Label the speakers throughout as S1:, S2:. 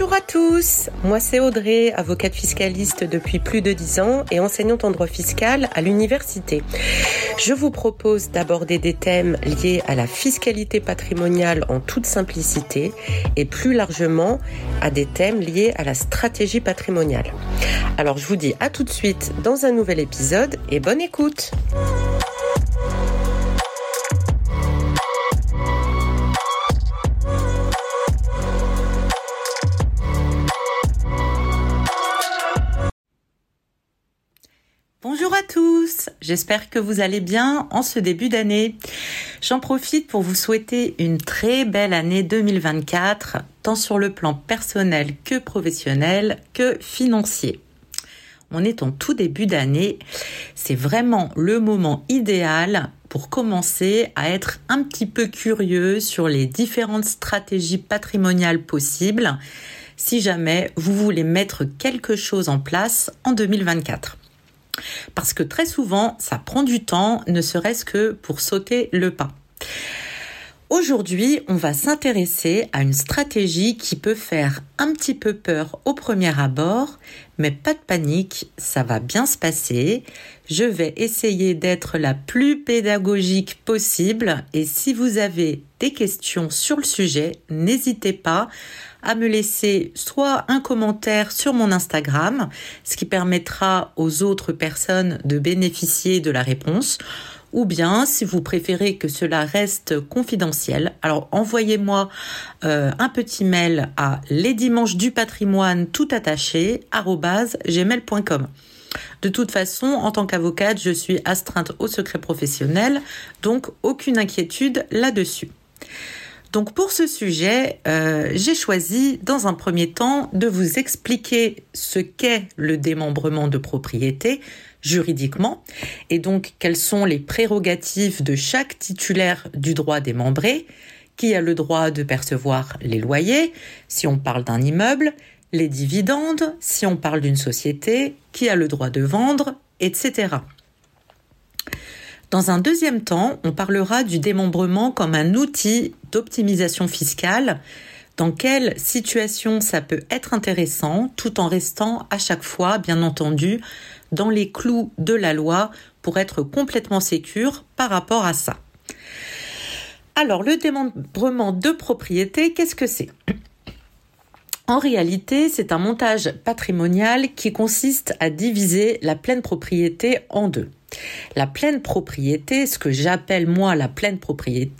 S1: Bonjour à tous, moi c'est Audrey, avocate fiscaliste depuis plus de 10 ans et enseignante en droit fiscal à l'université. Je vous propose d'aborder des thèmes liés à la fiscalité patrimoniale en toute simplicité et plus largement à des thèmes liés à la stratégie patrimoniale. Alors je vous dis à tout de suite dans un nouvel épisode et bonne écoute. Bonjour à tous, j'espère que vous allez bien en ce début d'année. J'en profite pour vous souhaiter une très belle année 2024, tant sur le plan personnel que professionnel que financier. On est en tout début d'année, c'est vraiment le moment idéal pour commencer à être un petit peu curieux sur les différentes stratégies patrimoniales possibles si jamais vous voulez mettre quelque chose en place en 2024. Parce que très souvent, ça prend du temps, ne serait-ce que pour sauter le pas. Aujourd'hui, on va s'intéresser à une stratégie qui peut faire un petit peu peur au premier abord, mais pas de panique, ça va bien se passer. Je vais essayer d'être la plus pédagogique possible et si vous avez des questions sur le sujet, n'hésitez pas à me laisser soit un commentaire sur mon Instagram, ce qui permettra aux autres personnes de bénéficier de la réponse, ou bien si vous préférez que cela reste confidentiel, alors envoyez-moi euh, un petit mail à les dimanches du patrimoine tout attaché gmail.com. De toute façon, en tant qu'avocate, je suis astreinte au secret professionnel, donc aucune inquiétude là-dessus. Donc pour ce sujet, euh, j'ai choisi dans un premier temps de vous expliquer ce qu'est le démembrement de propriété juridiquement et donc quelles sont les prérogatives de chaque titulaire du droit démembré, qui a le droit de percevoir les loyers si on parle d'un immeuble, les dividendes si on parle d'une société, qui a le droit de vendre, etc. Dans un deuxième temps, on parlera du démembrement comme un outil d'optimisation fiscale. Dans quelle situation ça peut être intéressant tout en restant à chaque fois, bien entendu, dans les clous de la loi pour être complètement sécure par rapport à ça. Alors, le démembrement de propriété, qu'est-ce que c'est? En réalité, c'est un montage patrimonial qui consiste à diviser la pleine propriété en deux. La pleine propriété, ce que j'appelle moi la pleine propriété,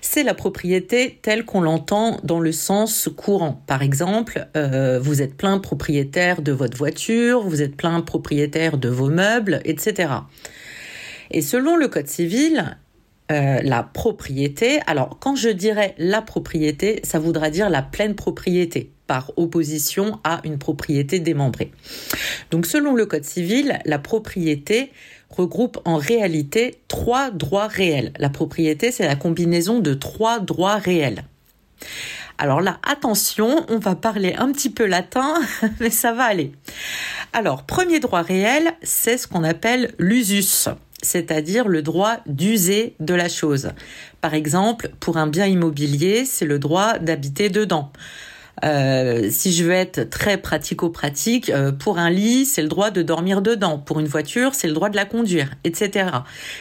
S1: c'est la propriété telle qu'on l'entend dans le sens courant. Par exemple, euh, vous êtes plein propriétaire de votre voiture, vous êtes plein propriétaire de vos meubles, etc. Et selon le Code civil, euh, la propriété, alors quand je dirais la propriété, ça voudra dire la pleine propriété par opposition à une propriété démembrée. Donc selon le Code civil, la propriété regroupe en réalité trois droits réels. La propriété, c'est la combinaison de trois droits réels. Alors là, attention, on va parler un petit peu latin, mais ça va aller. Alors, premier droit réel, c'est ce qu'on appelle l'usus, c'est-à-dire le droit d'user de la chose. Par exemple, pour un bien immobilier, c'est le droit d'habiter dedans. Euh, si je veux être très pratico-pratique, euh, pour un lit, c'est le droit de dormir dedans. Pour une voiture, c'est le droit de la conduire, etc.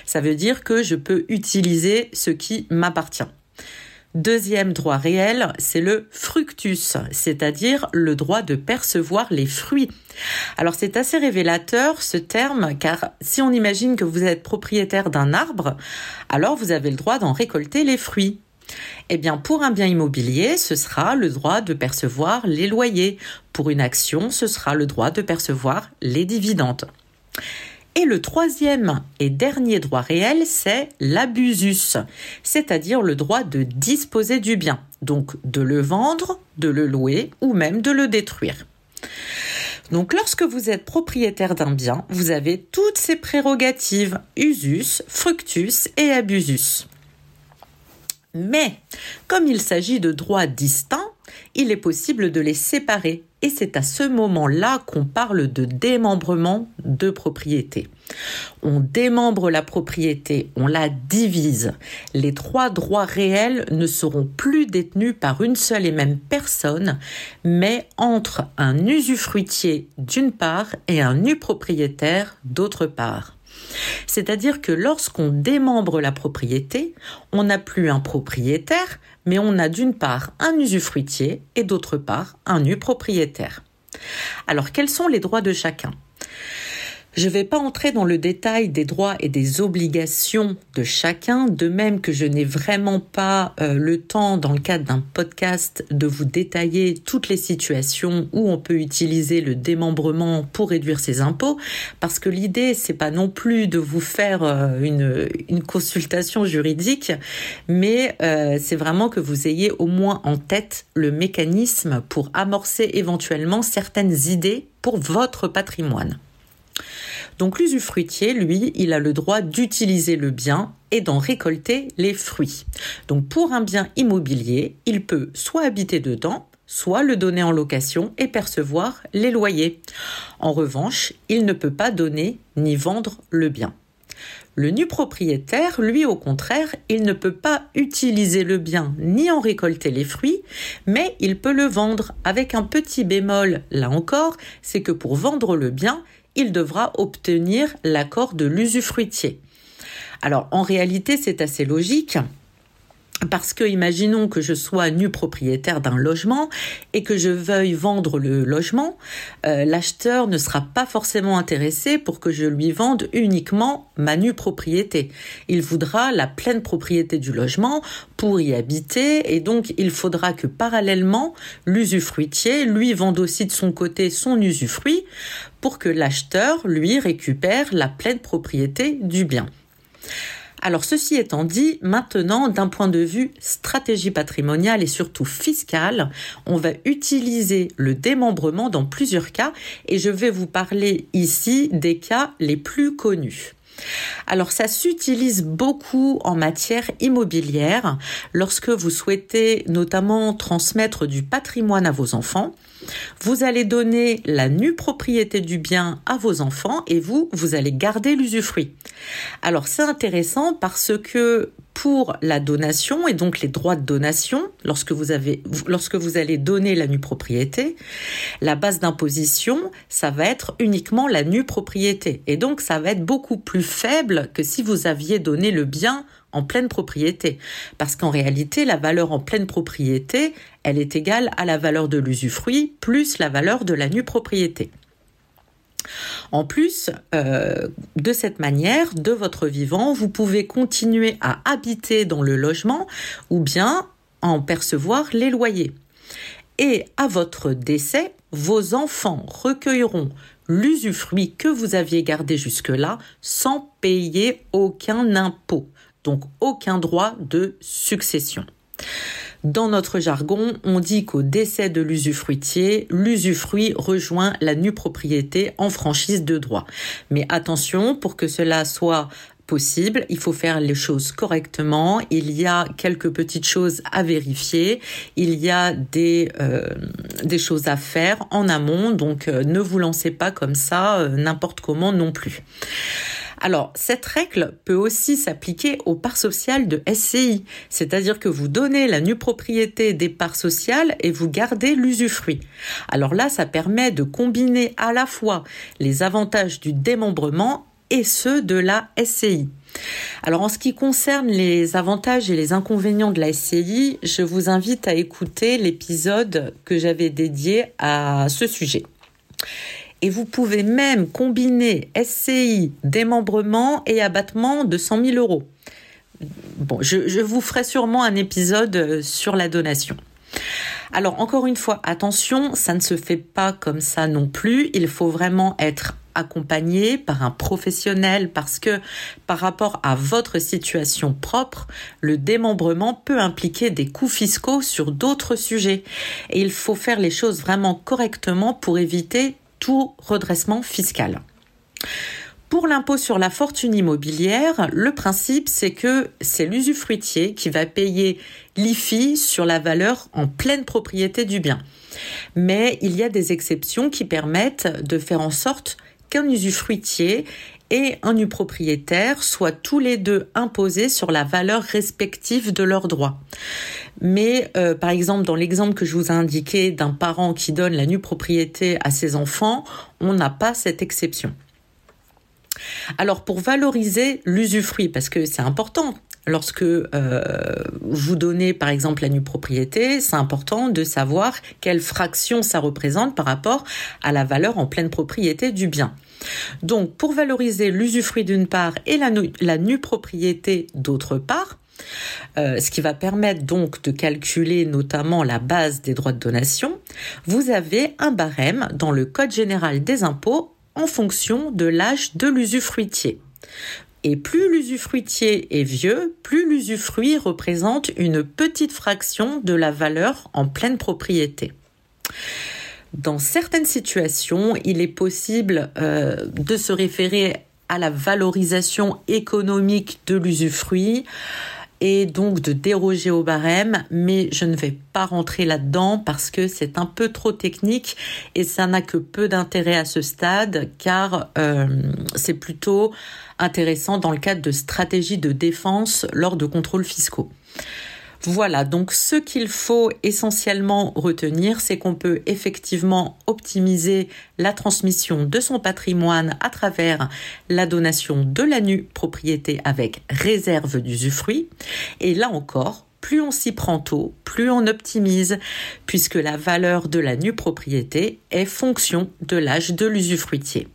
S1: Ça veut dire que je peux utiliser ce qui m'appartient. Deuxième droit réel, c'est le fructus, c'est-à-dire le droit de percevoir les fruits. Alors c'est assez révélateur ce terme, car si on imagine que vous êtes propriétaire d'un arbre, alors vous avez le droit d'en récolter les fruits. Eh bien, pour un bien immobilier, ce sera le droit de percevoir les loyers. Pour une action, ce sera le droit de percevoir les dividendes. Et le troisième et dernier droit réel, c'est l'abusus, c'est-à-dire le droit de disposer du bien, donc de le vendre, de le louer ou même de le détruire. Donc lorsque vous êtes propriétaire d'un bien, vous avez toutes ces prérogatives usus, fructus et abusus. Mais comme il s'agit de droits distincts, il est possible de les séparer et c'est à ce moment-là qu'on parle de démembrement de propriété. On démembre la propriété, on la divise. Les trois droits réels ne seront plus détenus par une seule et même personne, mais entre un usufruitier d'une part et un nu propriétaire d'autre part. C'est-à-dire que lorsqu'on démembre la propriété, on n'a plus un propriétaire, mais on a d'une part un usufruitier et d'autre part un nu propriétaire. Alors quels sont les droits de chacun? Je ne vais pas entrer dans le détail des droits et des obligations de chacun, de même que je n'ai vraiment pas euh, le temps dans le cadre d'un podcast de vous détailler toutes les situations où on peut utiliser le démembrement pour réduire ses impôts, parce que l'idée c'est pas non plus de vous faire euh, une, consultation juridique, mais euh, c'est vraiment que vous ayez au moins en tête le mécanisme pour amorcer éventuellement certaines idées pour votre patrimoine. Donc l'usufruitier, lui, il a le droit d'utiliser le bien et d'en récolter les fruits. Donc pour un bien immobilier, il peut soit habiter dedans, soit le donner en location et percevoir les loyers. En revanche, il ne peut pas donner ni vendre le bien. Le nu propriétaire, lui au contraire, il ne peut pas utiliser le bien ni en récolter les fruits, mais il peut le vendre avec un petit bémol, là encore, c'est que pour vendre le bien, il devra obtenir l'accord de l'usufruitier. Alors en réalité, c'est assez logique parce que imaginons que je sois nu propriétaire d'un logement et que je veuille vendre le logement, euh, l'acheteur ne sera pas forcément intéressé pour que je lui vende uniquement ma nue propriété. Il voudra la pleine propriété du logement pour y habiter et donc il faudra que parallèlement l'usufruitier lui vende aussi de son côté son usufruit pour que l'acheteur lui récupère la pleine propriété du bien. Alors ceci étant dit, maintenant d'un point de vue stratégie patrimoniale et surtout fiscale, on va utiliser le démembrement dans plusieurs cas et je vais vous parler ici des cas les plus connus. Alors ça s'utilise beaucoup en matière immobilière lorsque vous souhaitez notamment transmettre du patrimoine à vos enfants. Vous allez donner la nue propriété du bien à vos enfants et vous, vous allez garder l'usufruit. Alors c'est intéressant parce que pour la donation et donc les droits de donation, lorsque vous avez, lorsque vous allez donner la nue propriété, la base d'imposition, ça va être uniquement la nue propriété. Et donc, ça va être beaucoup plus faible que si vous aviez donné le bien en pleine propriété. Parce qu'en réalité, la valeur en pleine propriété, elle est égale à la valeur de l'usufruit plus la valeur de la nue propriété. En plus, euh, de cette manière, de votre vivant, vous pouvez continuer à habiter dans le logement ou bien en percevoir les loyers. Et à votre décès, vos enfants recueilleront l'usufruit que vous aviez gardé jusque-là sans payer aucun impôt, donc aucun droit de succession. Dans notre jargon, on dit qu'au décès de l'usufruitier, l'usufruit rejoint la nue propriété en franchise de droit. Mais attention, pour que cela soit possible, il faut faire les choses correctement, il y a quelques petites choses à vérifier, il y a des, euh, des choses à faire en amont, donc euh, ne vous lancez pas comme ça euh, n'importe comment non plus. Alors, cette règle peut aussi s'appliquer aux parts sociales de SCI, c'est-à-dire que vous donnez la nue propriété des parts sociales et vous gardez l'usufruit. Alors là, ça permet de combiner à la fois les avantages du démembrement et ceux de la SCI. Alors en ce qui concerne les avantages et les inconvénients de la SCI, je vous invite à écouter l'épisode que j'avais dédié à ce sujet et vous pouvez même combiner SCI, démembrement et abattement de 100 000 euros. Bon, je, je vous ferai sûrement un épisode euh, sur la donation. Alors encore une fois, attention, ça ne se fait pas comme ça non plus. Il faut vraiment être accompagné par un professionnel parce que par rapport à votre situation propre, le démembrement peut impliquer des coûts fiscaux sur d'autres sujets. Et il faut faire les choses vraiment correctement pour éviter tout redressement fiscal. Pour l'impôt sur la fortune immobilière, le principe c'est que c'est l'usufruitier qui va payer l'IFI sur la valeur en pleine propriété du bien. Mais il y a des exceptions qui permettent de faire en sorte qu'un usufruitier et un nu propriétaire soient tous les deux imposés sur la valeur respective de leurs droits. Mais euh, par exemple, dans l'exemple que je vous ai indiqué d'un parent qui donne la nue propriété à ses enfants, on n'a pas cette exception. Alors pour valoriser l'usufruit, parce que c'est important, lorsque euh, vous donnez par exemple la nue propriété, c'est important de savoir quelle fraction ça représente par rapport à la valeur en pleine propriété du bien. Donc, pour valoriser l'usufruit d'une part et la, nue propriété d'autre part, euh, ce qui va permettre donc de calculer notamment la base des droits de donation, vous avez un barème dans le Code général des impôts en fonction de l'âge de l'usufruitier. Et plus l'usufruitier est vieux, plus l'usufruit représente une petite fraction de la valeur en pleine propriété. Dans certaines situations, il est possible euh, de se référer à la valorisation économique de l'usufruit et donc de déroger au barème, mais je ne vais pas rentrer là-dedans parce que c'est un peu trop technique et ça n'a que peu d'intérêt à ce stade car euh, c'est plutôt intéressant dans le cadre de stratégies de défense lors de contrôles fiscaux. Voilà, donc ce qu'il faut essentiellement retenir, c'est qu'on peut effectivement optimiser la transmission de son patrimoine à travers la donation de la nue propriété avec réserve d'usufruit. Et là encore, plus on s'y prend tôt, plus on optimise, puisque la valeur de la nue propriété est fonction de l'âge de l'usufruitier.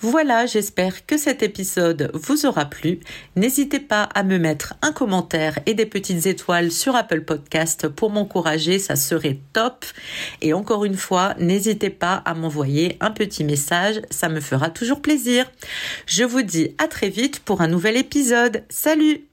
S1: Voilà, j'espère que cet épisode vous aura plu. N'hésitez pas à me mettre un commentaire et des petites étoiles sur Apple Podcast pour m'encourager, ça serait top. Et encore une fois, n'hésitez pas à m'envoyer un petit message, ça me fera toujours plaisir. Je vous dis à très vite pour un nouvel épisode. Salut